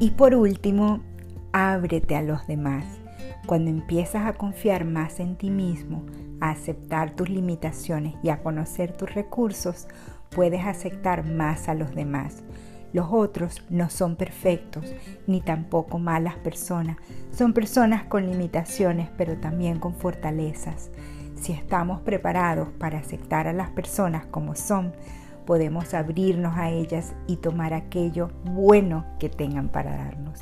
Y por último, ábrete a los demás. Cuando empiezas a confiar más en ti mismo, a aceptar tus limitaciones y a conocer tus recursos, puedes aceptar más a los demás. Los otros no son perfectos, ni tampoco malas personas. Son personas con limitaciones, pero también con fortalezas. Si estamos preparados para aceptar a las personas como son, podemos abrirnos a ellas y tomar aquello bueno que tengan para darnos.